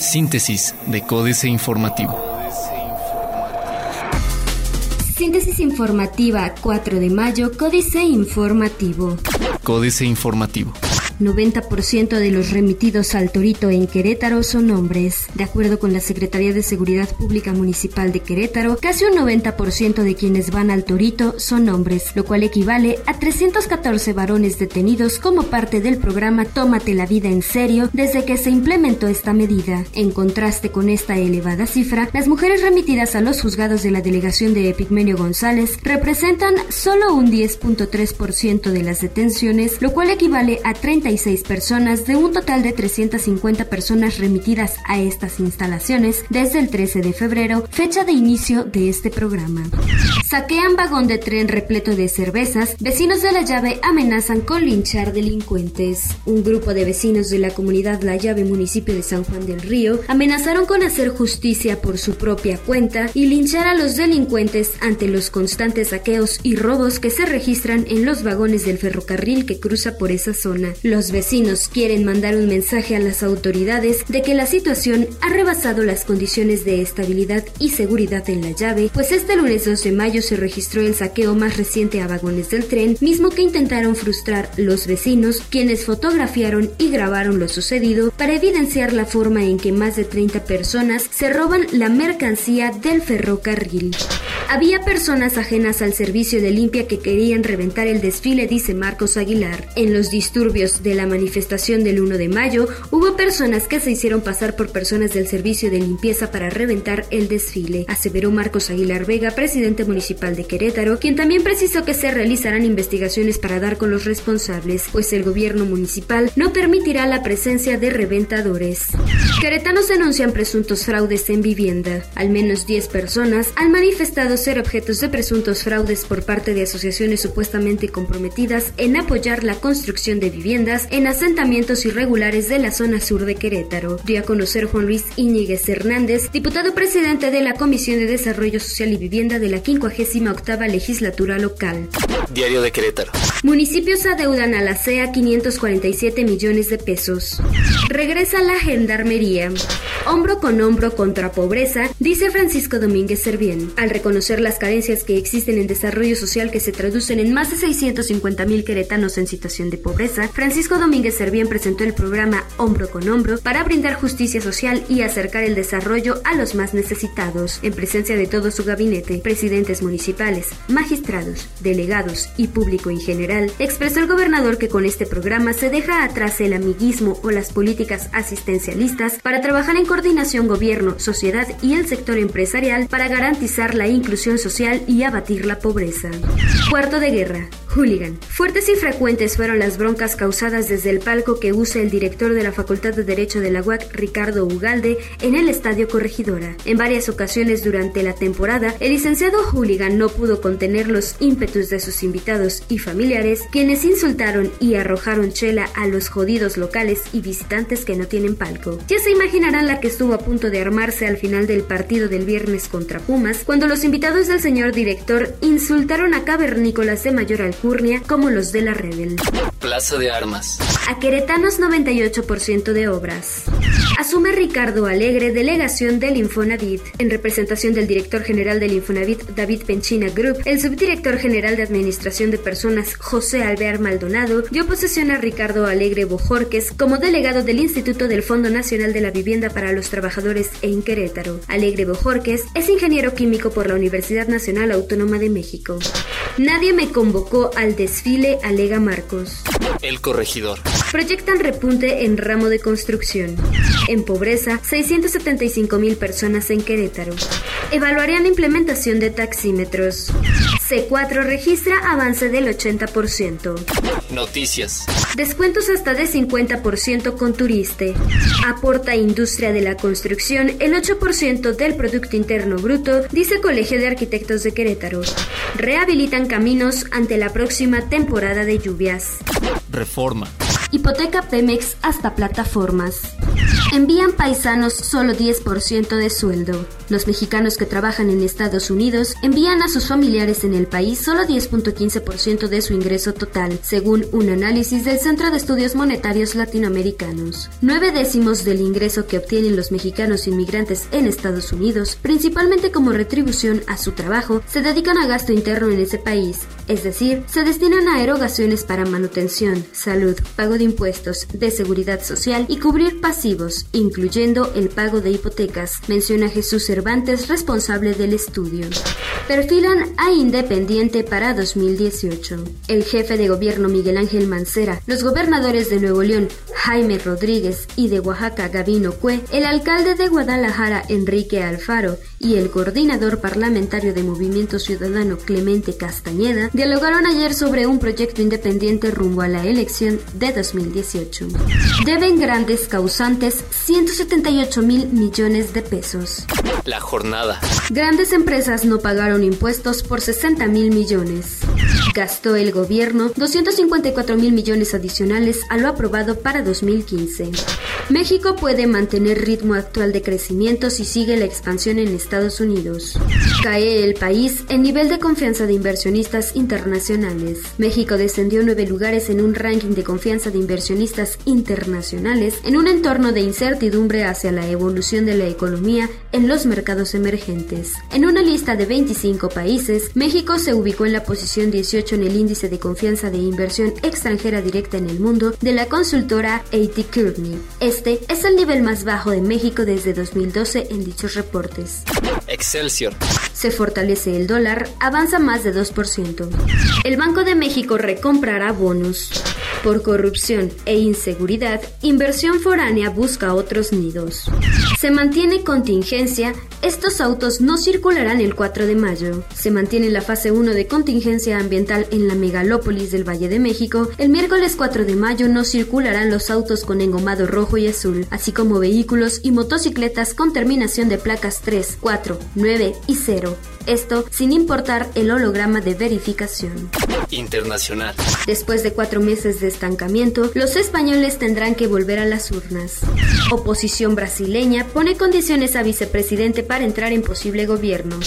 Síntesis de Códice Informativo. Síntesis informativa 4 de mayo, Códice Informativo. Códice Informativo. 90% de los remitidos al Torito en Querétaro son hombres. De acuerdo con la Secretaría de Seguridad Pública Municipal de Querétaro, casi un 90% de quienes van al Torito son hombres, lo cual equivale a 314 varones detenidos como parte del programa Tómate la vida en serio desde que se implementó esta medida. En contraste con esta elevada cifra, las mujeres remitidas a los juzgados de la delegación de Epigmenio González representan solo un 10.3% de las detenciones, lo cual equivale a 30 personas de un total de 350 personas remitidas a estas instalaciones desde el 13 de febrero, fecha de inicio de este programa. Saquean vagón de tren repleto de cervezas, vecinos de La Llave amenazan con linchar delincuentes. Un grupo de vecinos de la comunidad La Llave, municipio de San Juan del Río, amenazaron con hacer justicia por su propia cuenta y linchar a los delincuentes ante los constantes saqueos y robos que se registran en los vagones del ferrocarril que cruza por esa zona. Los vecinos quieren mandar un mensaje a las autoridades de que la situación ha rebasado las condiciones de estabilidad y seguridad en la llave, pues este lunes 2 de mayo se registró el saqueo más reciente a vagones del tren, mismo que intentaron frustrar los vecinos, quienes fotografiaron y grabaron lo sucedido para evidenciar la forma en que más de 30 personas se roban la mercancía del ferrocarril. Había personas ajenas al servicio de limpia que querían reventar el desfile, dice Marcos Aguilar. En los disturbios de la manifestación del 1 de mayo, hubo personas que se hicieron pasar por personas del servicio de limpieza para reventar el desfile, aseveró Marcos Aguilar Vega, presidente municipal de Querétaro, quien también precisó que se realizarán investigaciones para dar con los responsables, pues el gobierno municipal no permitirá la presencia de reventadores. Queretanos denuncian presuntos fraudes en vivienda. Al menos 10 personas han manifestado ser objetos de presuntos fraudes por parte de asociaciones supuestamente comprometidas en apoyar la construcción de viviendas en asentamientos irregulares de la zona sur de Querétaro. Dio a conocer Juan Luis Íñiguez Hernández, diputado presidente de la Comisión de Desarrollo Social y Vivienda de la 58 legislatura local. Diario de Querétaro. Municipios adeudan a la CEA 547 millones de pesos. Regresa la gendarmería. Hombro con hombro contra pobreza, dice Francisco Domínguez Servién. Al reconocer las carencias que existen en desarrollo social que se traducen en más de 650 mil queretanos en situación de pobreza, Francisco Domínguez Servién presentó el programa Hombro con Hombro para brindar justicia social y acercar el desarrollo a los más necesitados, en presencia de todo su gabinete, presidentes municipales, magistrados, delegados y público en general, expresó el gobernador que con este programa se deja atrás el amiguismo o las políticas asistencialistas para trabajar en coordinación gobierno, sociedad y el sector empresarial para garantizar la inclusión social y abatir la pobreza. Cuarto de guerra. Hooligan. Fuertes y frecuentes fueron las broncas causadas desde el palco que usa el director de la Facultad de Derecho de la UAC, Ricardo Ugalde, en el Estadio Corregidora. En varias ocasiones durante la temporada, el licenciado Hooligan no pudo contener los ímpetus de sus invitados y familiares, quienes insultaron y arrojaron chela a los jodidos locales y visitantes que no tienen palco. Ya se imaginarán la que estuvo a punto de armarse al final del partido del viernes contra Pumas, cuando los invitados del señor director insultaron a cavernícolas de mayor alcance como los de la Rebel. Plaza de Armas. A Queretanos 98% de obras. Asume Ricardo Alegre, delegación del Infonavit. En representación del director general del Infonavit, David Penchina Group, el subdirector general de Administración de Personas, José Alvear Maldonado, dio posesión a Ricardo Alegre Bojorques como delegado del Instituto del Fondo Nacional de la Vivienda para los Trabajadores en Querétaro. Alegre Bojorques es ingeniero químico por la Universidad Nacional Autónoma de México. Nadie me convocó al desfile, alega Marcos. El corregidor. Proyectan repunte en ramo de construcción. En pobreza, 675 mil personas en Querétaro. Evaluarían implementación de taxímetros. C4 registra avance del 80%. Noticias. Descuentos hasta de 50% con Turiste. Aporta industria de la construcción el 8% del Producto Interno Bruto, dice Colegio de Arquitectos de Querétaro. Rehabilitan caminos ante la próxima temporada de lluvias. Reforma. Hipoteca Pemex hasta plataformas. Envían paisanos solo 10% de sueldo. Los mexicanos que trabajan en Estados Unidos envían a sus familiares en el país solo 10.15% de su ingreso total, según un análisis del Centro de Estudios Monetarios Latinoamericanos. Nueve décimos del ingreso que obtienen los mexicanos inmigrantes en Estados Unidos, principalmente como retribución a su trabajo, se dedican a gasto interno en ese país, es decir, se destinan a erogaciones para manutención, salud, pago de impuestos, de seguridad social y cubrir pasivos, incluyendo el pago de hipotecas, menciona Jesús Cervantes, responsable del estudio. Perfilan a Independiente para 2018. El jefe de gobierno Miguel Ángel Mancera, los gobernadores de Nuevo León, Jaime Rodríguez, y de Oaxaca, Gabino Cue, el alcalde de Guadalajara, Enrique Alfaro, y el coordinador parlamentario de Movimiento Ciudadano, Clemente Castañeda, dialogaron ayer sobre un proyecto independiente rumbo a la elección de 2018. Deben grandes causantes 178 mil millones de pesos. La jornada. Grandes empresas no pagaron impuestos por 60 mil millones. Gastó el gobierno 254 mil millones adicionales a lo aprobado para 2015. México puede mantener ritmo actual de crecimiento si sigue la expansión en Estados Unidos. Cae el país en nivel de confianza de inversionistas internacionales. México descendió nueve lugares en un ranking de confianza de inversionistas internacionales en un entorno de incertidumbre hacia la evolución de la economía en los mercados emergentes. En una lista de 25 países, México se ubicó en la posición 18 en el índice de confianza de inversión extranjera directa en el mundo de la consultora A.T. Kearney. Este es el nivel más bajo de México desde 2012 en dichos reportes. Excelsior. Se fortalece el dólar, avanza más de 2%. El Banco de México recomprará bonos. Por corrupción e inseguridad, inversión foránea busca otros nidos. Se mantiene contingencia, estos autos no circularán el 4 de mayo. Se mantiene la fase 1 de contingencia ambiental en la megalópolis del Valle de México. El miércoles 4 de mayo no circularán los autos con engomado rojo y azul, así como vehículos y motocicletas con terminación de placas 3, 4, 9 y 0. Esto sin importar el holograma de verificación. Internacional. Después de cuatro meses de estancamiento, los españoles tendrán que volver a las urnas. Oposición brasileña pone condiciones a vicepresidente para entrar en posible gobierno.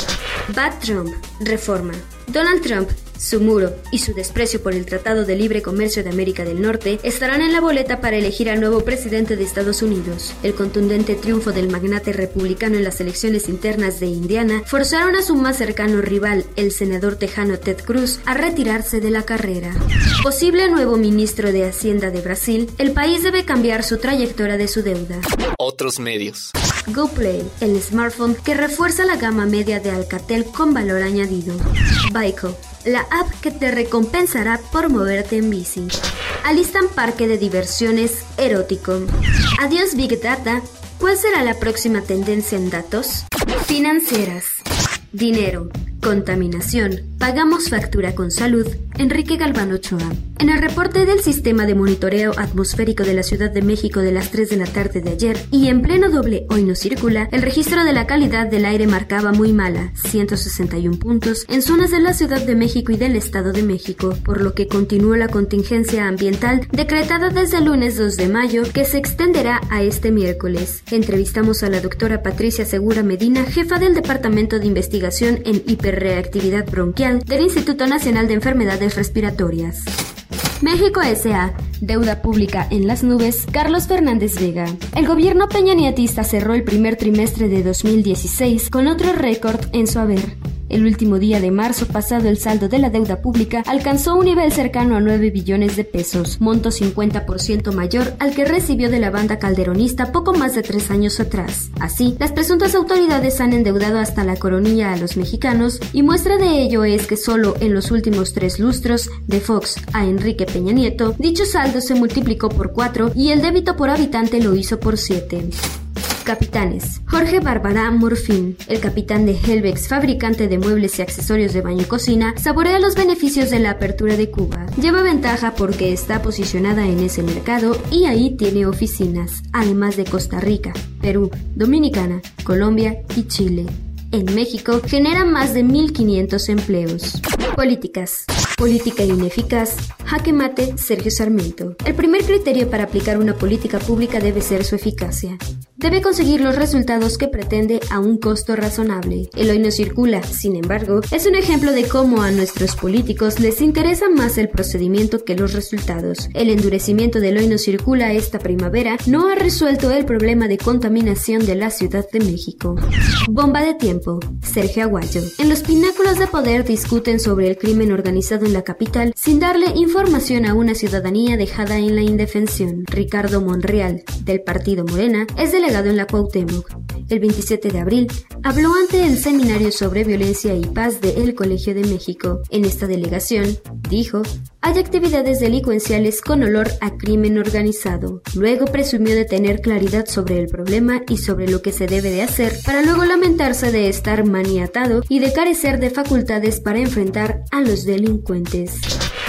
Bad Trump. Reforma. Donald Trump su muro y su desprecio por el Tratado de Libre Comercio de América del Norte estarán en la boleta para elegir al nuevo presidente de Estados Unidos. El contundente triunfo del magnate republicano en las elecciones internas de Indiana forzaron a su más cercano rival, el senador tejano Ted Cruz, a retirarse de la carrera. Posible nuevo ministro de Hacienda de Brasil, el país debe cambiar su trayectoria de su deuda. Otros medios. GoPlay, el smartphone que refuerza la gama media de Alcatel con valor añadido. Baico, la app que te recompensará por moverte en bici. Alistan parque de diversiones erótico. Adiós Big Data. ¿Cuál será la próxima tendencia en datos? Financieras. Dinero. Contaminación. Pagamos factura con salud. Enrique Galván Ochoa. En el reporte del Sistema de Monitoreo Atmosférico de la Ciudad de México de las 3 de la tarde de ayer y en pleno doble hoy no circula, el registro de la calidad del aire marcaba muy mala, 161 puntos, en zonas de la Ciudad de México y del Estado de México, por lo que continuó la contingencia ambiental decretada desde el lunes 2 de mayo que se extenderá a este miércoles. Entrevistamos a la doctora Patricia Segura Medina, jefa del Departamento de Investigación en Hiperreactividad Bronquial del Instituto Nacional de Enfermedades Respiratorias. México S.A. Deuda pública en las nubes. Carlos Fernández Vega. El gobierno peñanietista cerró el primer trimestre de 2016 con otro récord en su haber. El último día de marzo pasado el saldo de la deuda pública alcanzó un nivel cercano a 9 billones de pesos, monto 50% mayor al que recibió de la banda calderonista poco más de tres años atrás. Así, las presuntas autoridades han endeudado hasta la coronilla a los mexicanos y muestra de ello es que solo en los últimos tres lustros, de Fox a Enrique Peña Nieto, dicho saldo se multiplicó por cuatro y el débito por habitante lo hizo por siete. Capitanes. Jorge Bárbara Morfín, el capitán de Helvex, fabricante de muebles y accesorios de baño y cocina, saborea los beneficios de la apertura de Cuba. Lleva ventaja porque está posicionada en ese mercado y ahí tiene oficinas, además de Costa Rica, Perú, Dominicana, Colombia y Chile. En México genera más de 1.500 empleos. Políticas. Política ineficaz. Jaque mate, Sergio Sarmiento. El primer criterio para aplicar una política pública debe ser su eficacia. Debe conseguir los resultados que pretende a un costo razonable. El hoy no circula, sin embargo, es un ejemplo de cómo a nuestros políticos les interesa más el procedimiento que los resultados. El endurecimiento del hoy no circula esta primavera no ha resuelto el problema de contaminación de la Ciudad de México. Bomba de tiempo. Sergio Aguayo. En los pináculos de poder discuten sobre el crimen organizado en la capital sin darle información a una ciudadanía dejada en la indefensión. Ricardo Monreal, del partido Morena, es delegado en la Cuauhtémoc. El 27 de abril habló ante el Seminario sobre Violencia y Paz de El Colegio de México. En esta delegación, dijo, hay actividades delincuenciales con olor a crimen organizado. Luego presumió de tener claridad sobre el problema y sobre lo que se debe de hacer para luego lamentarse de estar maniatado y de carecer de facultades para enfrentar a los delincuentes.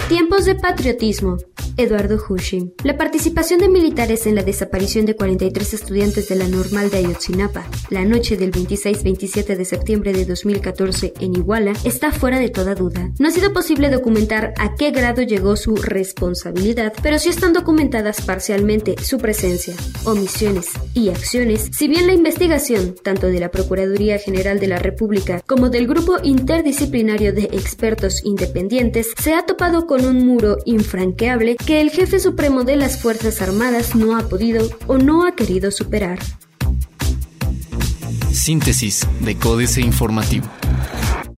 Tiempos de patriotismo. Eduardo Hushi. La participación de militares en la desaparición de 43 estudiantes de la normal de Ayotzinapa la noche del 26-27 de septiembre de 2014 en Iguala está fuera de toda duda. No ha sido posible documentar a qué grado llegó su responsabilidad, pero sí están documentadas parcialmente su presencia, omisiones y acciones, si bien la investigación, tanto de la Procuraduría General de la República como del Grupo Interdisciplinario de Expertos Independientes, se ha topado con un muro infranqueable que el jefe supremo de las Fuerzas Armadas no ha podido o no ha querido superar. Síntesis de Códice Informativo.